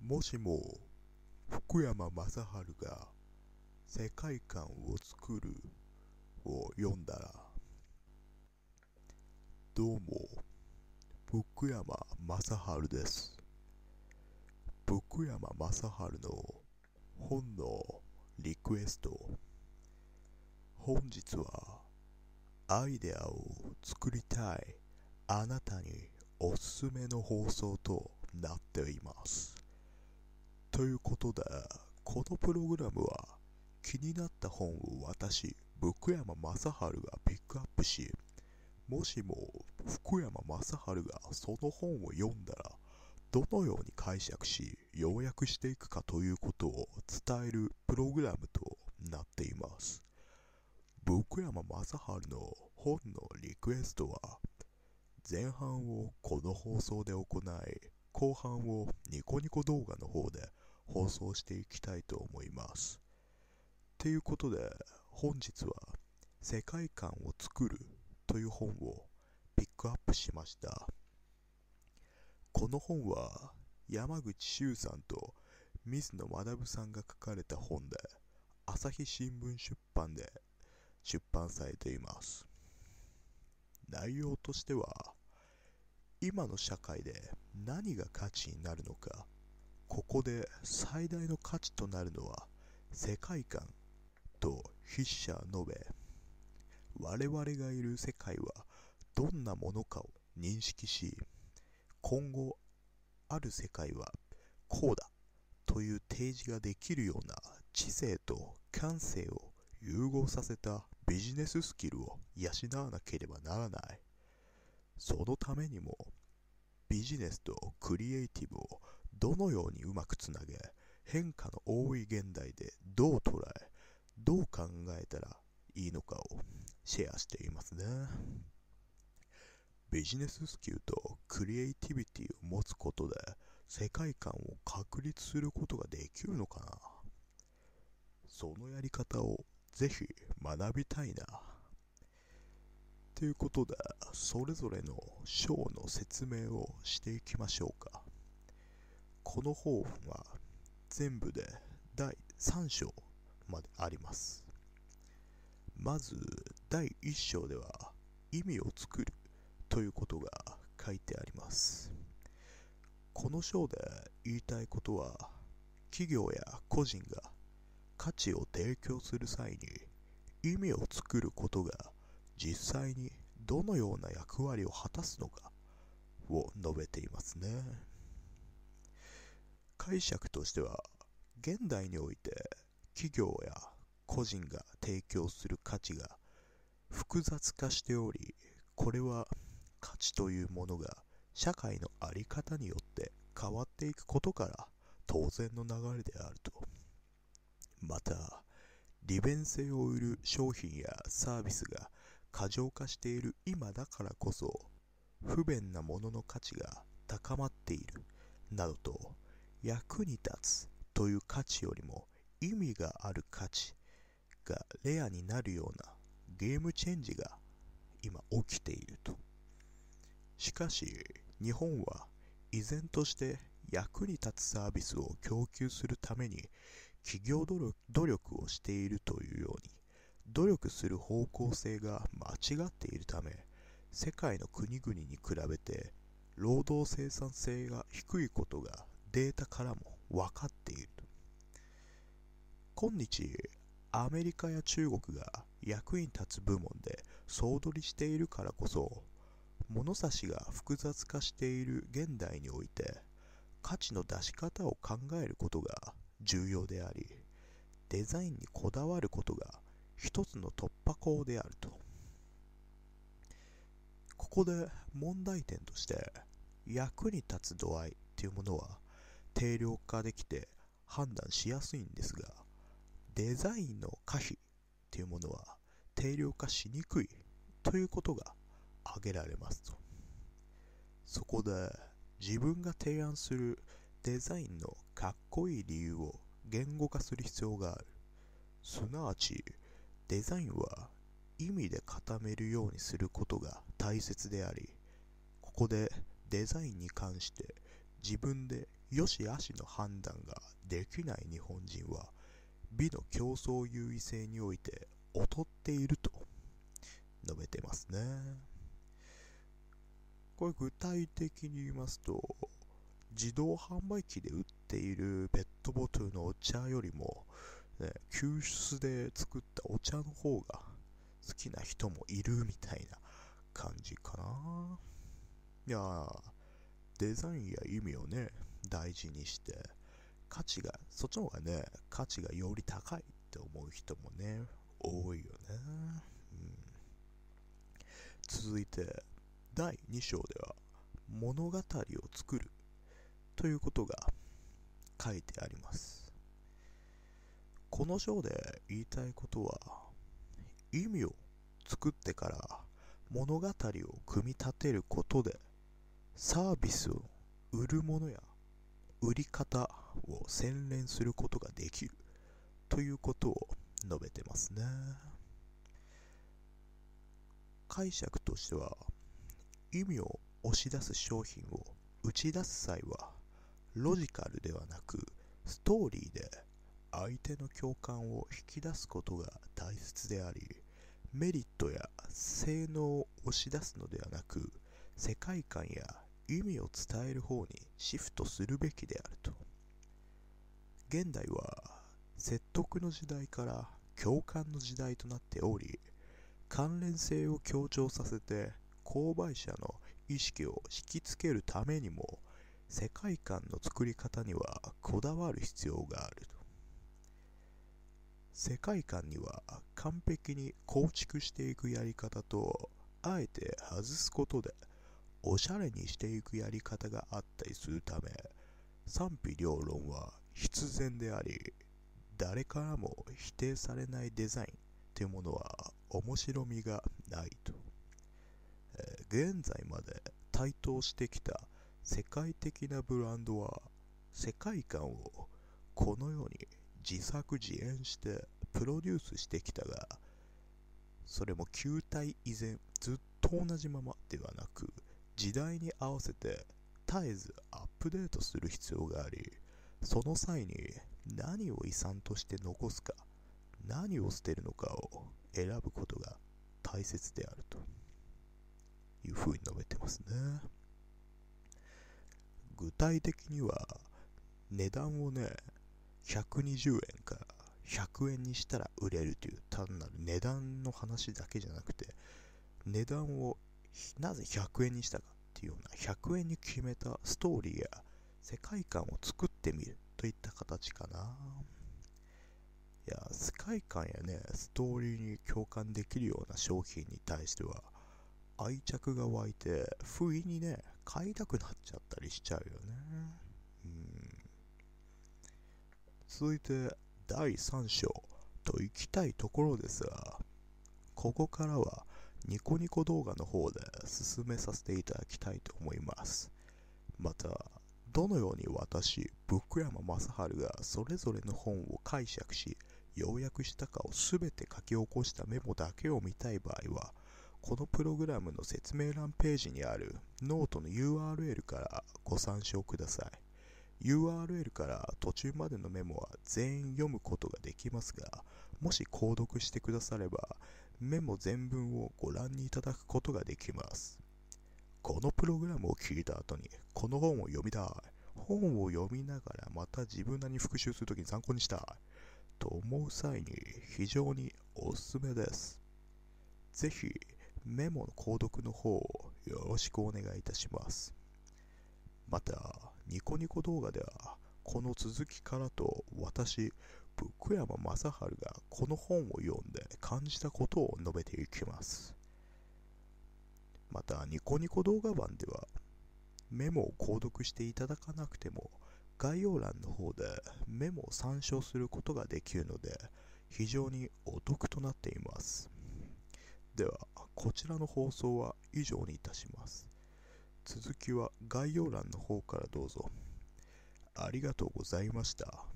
もしも福山雅治が世界観を作るを読んだらどうも福山雅治です。福山雅治の本のリクエスト。本日はアイデアを作りたいあなたにおすすめの放送となっています。ということで、このプログラムは気になった本を私、福山雅治がピックアップし、もしも福山雅治がその本を読んだら、どのように解釈し、要約していくかということを伝えるプログラムとなっています。福山雅治の本のリクエストは、前半をこの放送で行い、後半をニコニコ動画の方で放送していきたいと思います。ということで、本日は世界観を作るという本をピックアップしました。この本は山口周さんと水野学さんが書かれた本で朝日新聞出版で出版されています。内容としては今の社会で何が価値になるのかここで最大の価値となるのは世界観と筆者述べ我々がいる世界はどんなものかを認識し今後ある世界はこうだという提示ができるような知性と感性を融合させたビジネススキルを養わなければならない。そのためにもビジネスとクリエイティブをどのようにうまくつなげ変化の多い現代でどう捉えどう考えたらいいのかをシェアしていますね。ビジネススキルとクリエイティビティを持つことで世界観を確立することができるのかな。そのやり方をぜひ学びたいな。ということで、それぞれの章の説明をしていきましょうか。この本は全部で第3章まであります。まず第1章では意味を作るということが書いてあります。この章で言いたいことは企業や個人が価値を提供する際に意味を作ることが実際にどのような役割を果たすのかを述べていますね解釈としては現代において企業や個人が提供する価値が複雑化しておりこれは価値というものが社会の在り方によって変わっていくことから当然の流れであると。また利便性を売る商品やサービスが過剰化している今だからこそ不便なものの価値が高まっているなどと役に立つという価値よりも意味がある価値がレアになるようなゲームチェンジが今起きていると。しかし日本は依然として役に立つサービスを供給するために企業努力をしているというように努力する方向性が間違っているため世界の国々に比べて労働生産性が低いことがデータからも分かっている今日アメリカや中国が役に立つ部門で総取りしているからこそ物差しが複雑化している現代において価値の出し方を考えることが重要でありデザインにこだわることが一つの突破口であると。ここで問題点として役に立つ度合いっていうものは定量化できて判断しやすいんですがデザインの可否っていうものは定量化しにくいということが挙げられますと。そこで自分が提案するデザインのかっこいい理由を言語化する必要がある。すなわちデザインは意味で固めるようにすることが大切でありここでデザインに関して自分で良し悪しの判断ができない日本人は美の競争優位性において劣っていると。述べてますね。これ具体的に言いますと自動販売機で売っているペットボトルのお茶よりも、ね、救出で作ったお茶の方が好きな人もいるみたいな感じかな。いやデザインや意味をね大事にして価値がそっちの方がね価値がより高いって思う人もね多いよね、うん、続いて第2章では物語を作るということが書いてあります。この章で言いたいことは意味を作ってから物語を組み立てることでサービスを売るものや売り方を洗練することができるということを述べてますね。解釈としては意味を押し出す商品を打ち出す際はロジカルではなくストーリーで相手の共感を引き出すことが大切でありメリットや性能を押し出すのではなく世界観や意味を伝える方にシフトするべきであると。現代は説得の時代から共感の時代となっており関連性を強調させて購買者の意識を引きつけるためにも世界観の作り方にはこだわる必要があると。世界観には完璧に構築していくやり方とあえて外すことでおしゃれにしていくやり方があったりするため賛否両論は必然であり誰からも否定されないデザインというものは面白みがないと、えー、現在まで台頭してきた世界的なブランドは世界観をこのように自作自演してプロデュースしてきたがそれも球体以前ずっと同じままではなく時代に合わせて絶えずアップデートする必要がありその際に何を遺産として残すか何を捨てるのかを選ぶことが大切であるというふうに述べてますね。具体的には値段をね120円から100円にしたら売れるという単なる値段の話だけじゃなくて値段をなぜ100円にしたかっていうような100円に決めたストーリーや世界観を作ってみるといった形かな。いや世界観やねストーリーに共感できるような商品に対しては愛着が湧いて不意にね買いたくなっちゃったりしちゃうよね。うん。続いて第3章と行きたいところですが、ここからはニコニコ動画の方で進めさせていただきたいと思います。また、どのように私、ブック山正治がそれぞれの本を解釈し、要約したかを全て書き起こしたメモだけを見たい場合は、このプログラムの説明欄ページにあるノートの URL からご参照ください。URL から途中までのメモは全員読むことができますが、もし購読してくだされば、メモ全文をご覧にいただくことができます。このプログラムを聞いた後に、この本を読みたい。本を読みながらまた自分なりに復習するときに参考にしたい。と思う際に非常におすすめです。ぜひ、メモの購読の方をよろしくお願いいたします。また、ニコニコ動画では、この続きからと私、ブック山雅治がこの本を読んで感じたことを述べていきます。また、ニコニコ動画版では、メモを購読していただかなくても、概要欄の方でメモを参照することができるので、非常にお得となっています。では、こちらの放送は以上にいたします。続きは概要欄の方からどうぞ。ありがとうございました。